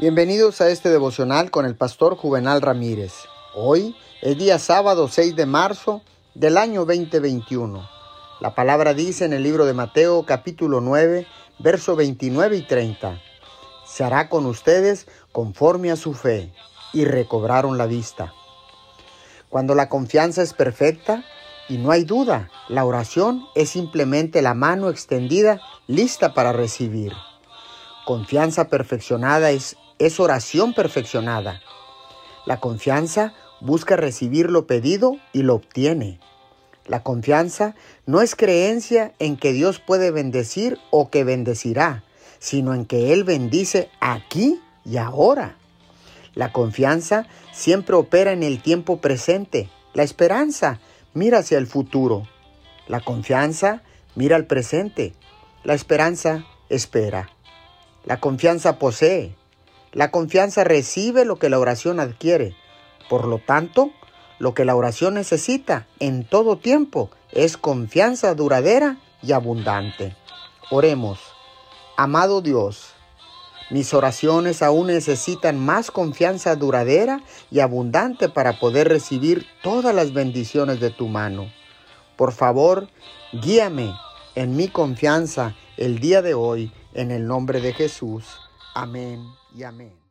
Bienvenidos a este devocional con el pastor Juvenal Ramírez. Hoy es día sábado 6 de marzo del año 2021. La palabra dice en el libro de Mateo capítulo 9, verso 29 y 30. Se hará con ustedes conforme a su fe y recobraron la vista. Cuando la confianza es perfecta y no hay duda, la oración es simplemente la mano extendida lista para recibir. Confianza perfeccionada es es oración perfeccionada. La confianza busca recibir lo pedido y lo obtiene. La confianza no es creencia en que Dios puede bendecir o que bendecirá, sino en que Él bendice aquí y ahora. La confianza siempre opera en el tiempo presente. La esperanza mira hacia el futuro. La confianza mira al presente. La esperanza espera. La confianza posee. La confianza recibe lo que la oración adquiere. Por lo tanto, lo que la oración necesita en todo tiempo es confianza duradera y abundante. Oremos. Amado Dios, mis oraciones aún necesitan más confianza duradera y abundante para poder recibir todas las bendiciones de tu mano. Por favor, guíame en mi confianza el día de hoy en el nombre de Jesús. Amén y amén.